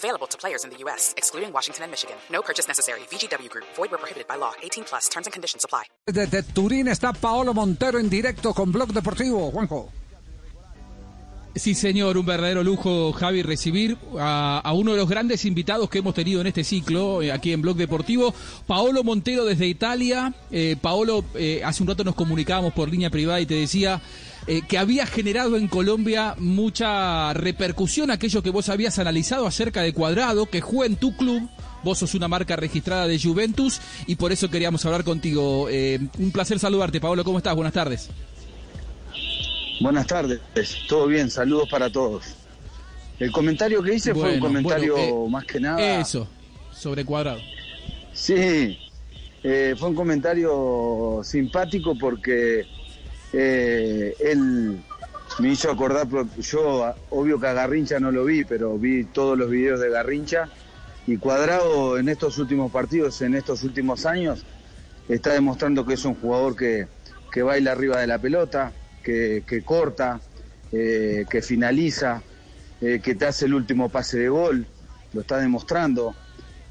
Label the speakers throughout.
Speaker 1: Available to players in the U.S., excluding Washington and Michigan. No purchase necessary. VGW Group. Void where prohibited by law. 18 plus. Terms and conditions apply.
Speaker 2: Desde Turín está Paolo Montero en directo con Blog Deportivo. Juanjo.
Speaker 3: Sí, señor, un verdadero lujo, Javi, recibir a, uno de los grandes invitados que hemos tenido en este ciclo, eh, aquí en Blog Deportivo, Paolo Montero desde Italia. Eh, Paolo, eh, hace un rato nos comunicábamos por línea privada y te decía que había generado en Colombia mucha repercusión aquello que vos habías analizado acerca de Cuadrado, que juega en tu club. Vos sos una marca registrada de Juventus y por eso queríamos hablar contigo. Un placer saludarte, Paolo. ¿Cómo estás? Buenas tardes.
Speaker 4: Buenas tardes, todo bien, saludos para todos. El comentario que hice
Speaker 3: Bueno,
Speaker 4: fue un comentario
Speaker 3: bueno, eh,
Speaker 4: más que nada.
Speaker 3: Eso, sobre Cuadrado.
Speaker 4: Sí, eh, fue un comentario simpático porque eh, él me hizo acordar, yo obvio que a Garrincha no lo vi, pero vi todos los videos de Garrincha y Cuadrado en estos últimos partidos, en estos últimos años, está demostrando que es un jugador que, que baila arriba de la pelota, que, que corta, eh, que finaliza, eh, que te hace el último pase de gol, lo está demostrando.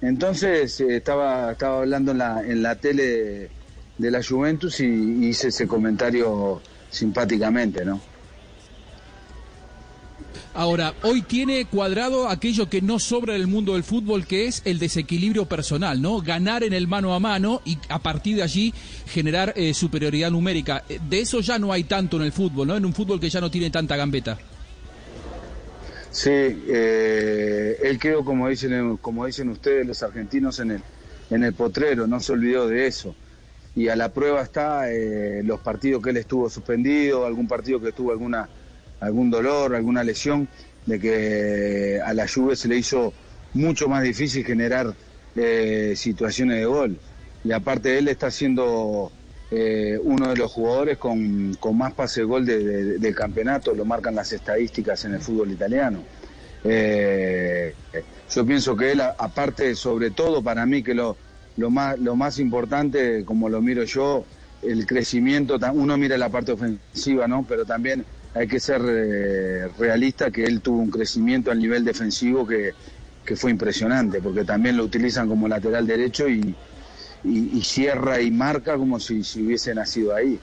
Speaker 4: Entonces eh, estaba, estaba hablando en la, en la tele de, la Juventus y hice ese comentario simpáticamente, ¿no?
Speaker 3: Ahora, hoy tiene cuadrado aquello que no sobra en el mundo del fútbol, que es el desequilibrio personal, ¿no? Ganar en el mano a mano y a partir de allí generar eh, superioridad numérica. Eh, De eso ya no hay tanto en el fútbol, ¿no? En un fútbol que ya no tiene tanta gambeta.
Speaker 4: Sí, eh, él quedó, como dicen, como dicen ustedes, los argentinos, en el, en el potrero, no se olvidó de eso. Y a la prueba está los partidos que él estuvo suspendido, algún partido que tuvo alguna, algún dolor, alguna lesión, de que a la Juve se le hizo mucho más difícil generar eh, situaciones de gol. Y aparte él está siendo eh, uno de los jugadores con, con más pase gol de- de- del campeonato, lo marcan las estadísticas en el fútbol italiano. Eh, yo pienso que él, aparte, sobre todo para mí, que lo, lo, más, lo más importante, como lo miro yo, el crecimiento, uno mira la parte ofensiva, ¿no? Pero también hay que ser eh, realista que él tuvo un crecimiento al nivel defensivo que, que fue impresionante, porque también lo utilizan como lateral derecho y, y, cierra y marca como si, si hubiese nacido ahí.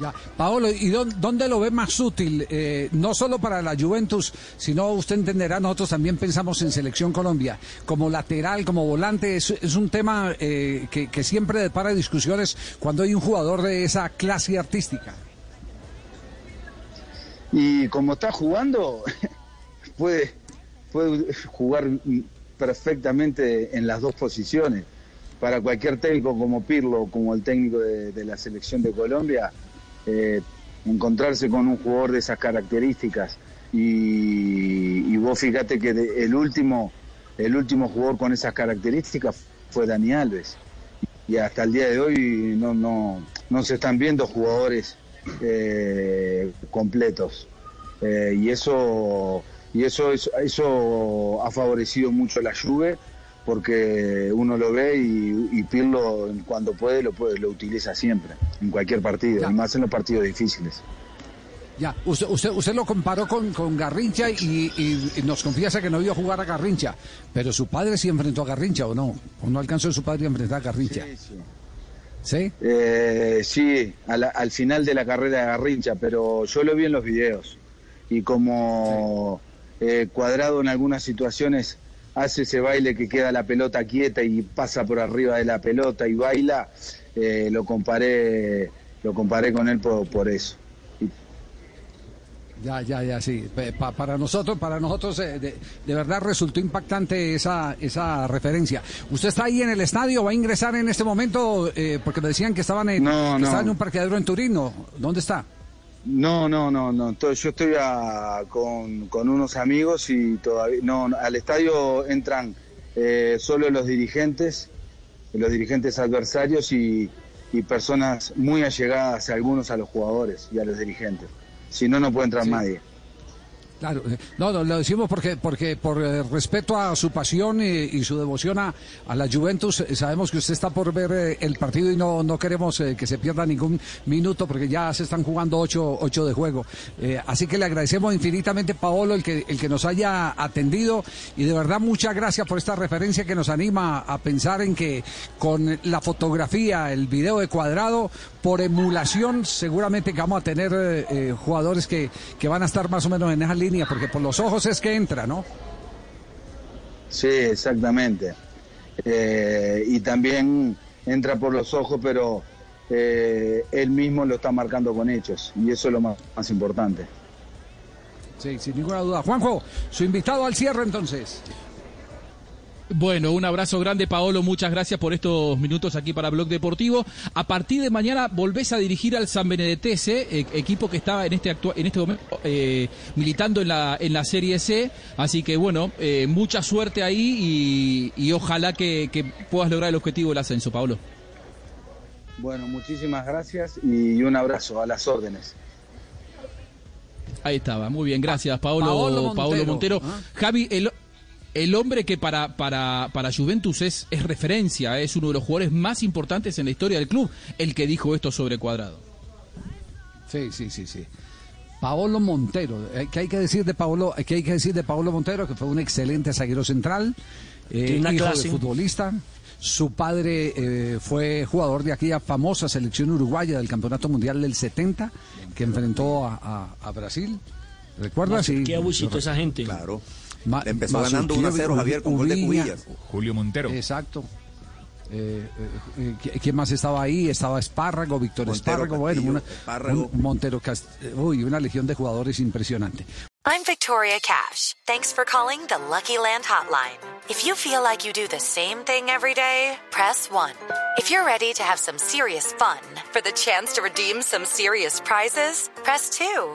Speaker 2: Ya. Paolo, ¿y dó- dónde lo ve más útil? Eh, no solo para la Juventus, sino usted entenderá, nosotros también pensamos en Selección Colombia. Como lateral, como volante, es, es un tema eh, que, que siempre depara discusiones cuando hay un jugador de esa clase artística.
Speaker 4: Y como está jugando, puede, puede jugar perfectamente en las dos posiciones. Para cualquier técnico como Pirlo, como el técnico de, la selección de Colombia, eh, encontrarse con un jugador de esas características y, vos fíjate que el último, el último jugador con esas características fue Dani Alves. Y hasta el día de hoy no, no, no se están viendo jugadores eh, completos. Eh, y eso, y eso, es- eso ha favorecido mucho la Juve porque uno lo ve y, y Pirlo cuando puede lo puede lo utiliza siempre en cualquier partido
Speaker 2: Ya.
Speaker 4: y más en los partidos difíciles
Speaker 2: Ya, usted, usted, usted lo comparó con, con Garrincha y, y- y nos confiesa que no vio jugar a Garrincha, pero su padre sí enfrentó a Garrincha o no, o no alcanzó su padre a enfrentar a Garrincha. ¿Sí?
Speaker 4: Sí, a la- al final de la carrera de Garrincha, pero yo lo vi en los videos. Y como eh, cuadrado en algunas situaciones hace ese baile que queda la pelota quieta y pasa por arriba de la pelota y baila, eh, lo comparé lo comparé con él por, por eso.
Speaker 2: Ya, ya, ya, sí. Pa- para nosotros, para nosotros eh, de, de verdad resultó impactante esa, esa referencia. ¿Usted está ahí en el estadio? ¿Va a ingresar en este momento? Eh, porque me decían que estaban en,
Speaker 4: No,
Speaker 2: que
Speaker 4: no.
Speaker 2: estaban en un parqueadero en Turín. ¿no? ¿Dónde está?
Speaker 4: No, no, no, no. to- Yo estoy a- con, con unos amigos y todavía no, no, al estadio entran eh, solo los dirigentes los dirigentes adversarios y, y personas muy allegadas, algunos a los jugadores y a los dirigentes. Si no, no puede entrar nadie.
Speaker 2: Claro, eh, no, no, lo decimos porque, porque por eh, respeto a su pasión y, su devoción a, a, la Juventus, eh, sabemos que usted está por ver el partido y no, no queremos que se pierda ningún minuto porque ya se están jugando ocho, ocho de juego. Así que le agradecemos infinitamente, Paolo, el que, el que nos haya atendido y de verdad muchas gracias por esta referencia que nos anima a pensar en que con la fotografía, el video de cuadrado, por emulación, seguramente vamos a tener jugadores que, que van a estar más o menos en esa línea porque por los ojos es que entra, ¿no?
Speaker 4: Sí, exactamente. Eh, y también entra por los ojos, pero eh, él mismo lo está marcando con hechos, y eso es lo más, más importante.
Speaker 2: Sí, sin ninguna duda. Juanjo, su invitado al cierre entonces.
Speaker 3: Bueno, un abrazo grande, Paolo. Muchas gracias por estos minutos aquí para Blog Deportivo. A partir de mañana volvés a dirigir al San Benedetese, eh, equipo que estaba en este en este momento eh, militando en la en la Serie C. Así que bueno, eh, mucha suerte ahí y, y ojalá que, que, puedas lograr el objetivo del ascenso, Paolo.
Speaker 4: Bueno, muchísimas gracias y un abrazo a las órdenes.
Speaker 3: Ahí estaba, muy bien, gracias, Paolo, Paolo Montero. Paolo Montero. ¿Ah? Javi, el el hombre que para, para, para Juventus es, es referencia, es uno de los jugadores más importantes en la historia del club, el que dijo esto sobre Cuadrado.
Speaker 2: Sí, sí, sí, sí. Paolo Montero, ¿qué hay que decir de Paolo? ¿Qué hay que decir de Paolo Montero? Que fue un excelente zaguero central, eh, hijo clase. de futbolista. Su padre eh, fue jugador de aquella famosa selección uruguaya del Campeonato Mundial del 70, que enfrentó a, a, a Brasil. ¿Recuerdas?
Speaker 5: Sí, qué abusito esa gente.
Speaker 6: Claro. Ma empezó ganando 1 a 0 Javier con gol de Cubillas.
Speaker 7: Julio Montero.
Speaker 2: Exacto. Eh, eh, ¿Quién más estaba ahí? Estaba Espárrago, Víctor Montero, Espárrago, bueno, una, Espárrago. Un, Montero Cast uy, una legión de jugadores impresionante.
Speaker 8: I'm Victoria Cash. Thanks for calling the Lucky Land Hotline. If you feel like you do the same thing every day, press 1. If you're ready to have some serious fun for the chance to redeem some serious prizes, press 2.